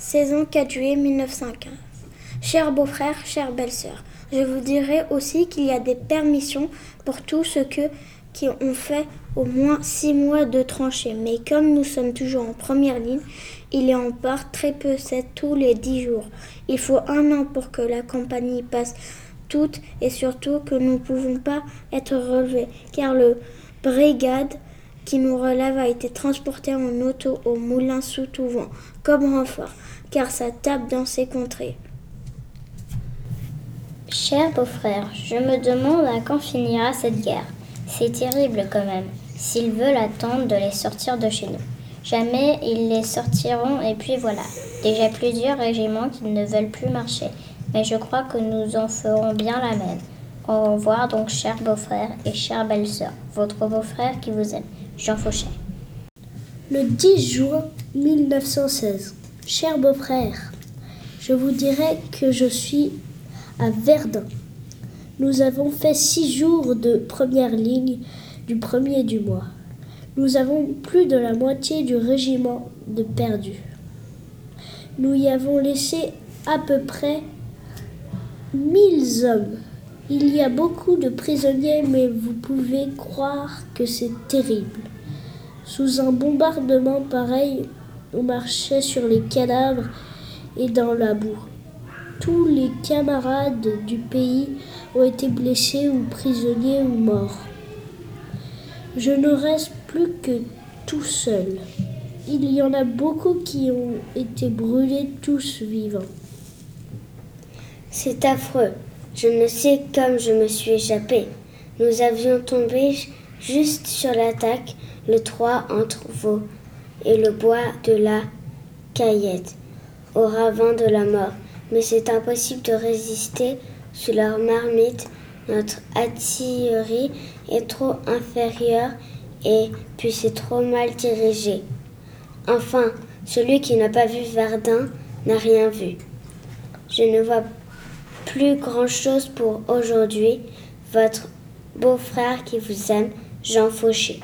Saison 4 juillet 1915. Cher beau-frère, chère belle-sœur, je vous dirai aussi qu'il y a des permissions pour tous ceux qui ont fait au moins six mois de tranchée. Mais comme nous sommes toujours en première ligne, il est en part très peu, c'est tous les dix jours. Il faut un an pour que la compagnie passe toute et surtout que nous ne pouvons pas être relevés, car le brigade qui nous relève a été transporté en auto au moulin sous tout vent, comme renfort, car ça tape dans ces contrées. Cher beau-frère, je me demande à quand finira cette guerre. C'est terrible quand même, s'ils veulent attendre de les sortir de chez nous. Jamais ils les sortiront et puis voilà. Déjà plusieurs régiments qui ne veulent plus marcher. Mais je crois que nous en ferons bien la même. Au revoir donc cher beau-frère et chère belle-sœur, votre beau-frère qui vous aime, Jean Fauchet. Le 10 juin 1916. Cher beau-frère, je vous dirai que je suis à Verdun. Nous avons fait six jours de première ligne du premier du mois. Nous avons plus de la moitié du régiment de perdus. Nous y avons laissé à peu près mille hommes. Il y a beaucoup de prisonniers, mais vous pouvez croire que c'est terrible. Sous un bombardement pareil, on marchait sur les cadavres et dans la boue. Tous les camarades du pays ont été blessés ou prisonniers ou morts. Je ne reste plus que tout seul. Il y en a beaucoup qui ont été brûlés tous vivants. C'est affreux. Je ne sais comme je me suis échappé. Nous avions tombé juste sur l'attaque, le 3 entre Vaux et le bois de la Caillette, au ravin de la mort mais c'est impossible de résister sous leur marmite. Notre artillerie est trop inférieure et puis c'est trop mal dirigé. Enfin, celui qui n'a pas vu Verdun n'a rien vu. Je ne vois plus grand-chose pour aujourd'hui. Votre beau-frère qui vous aime, Jean Fauché.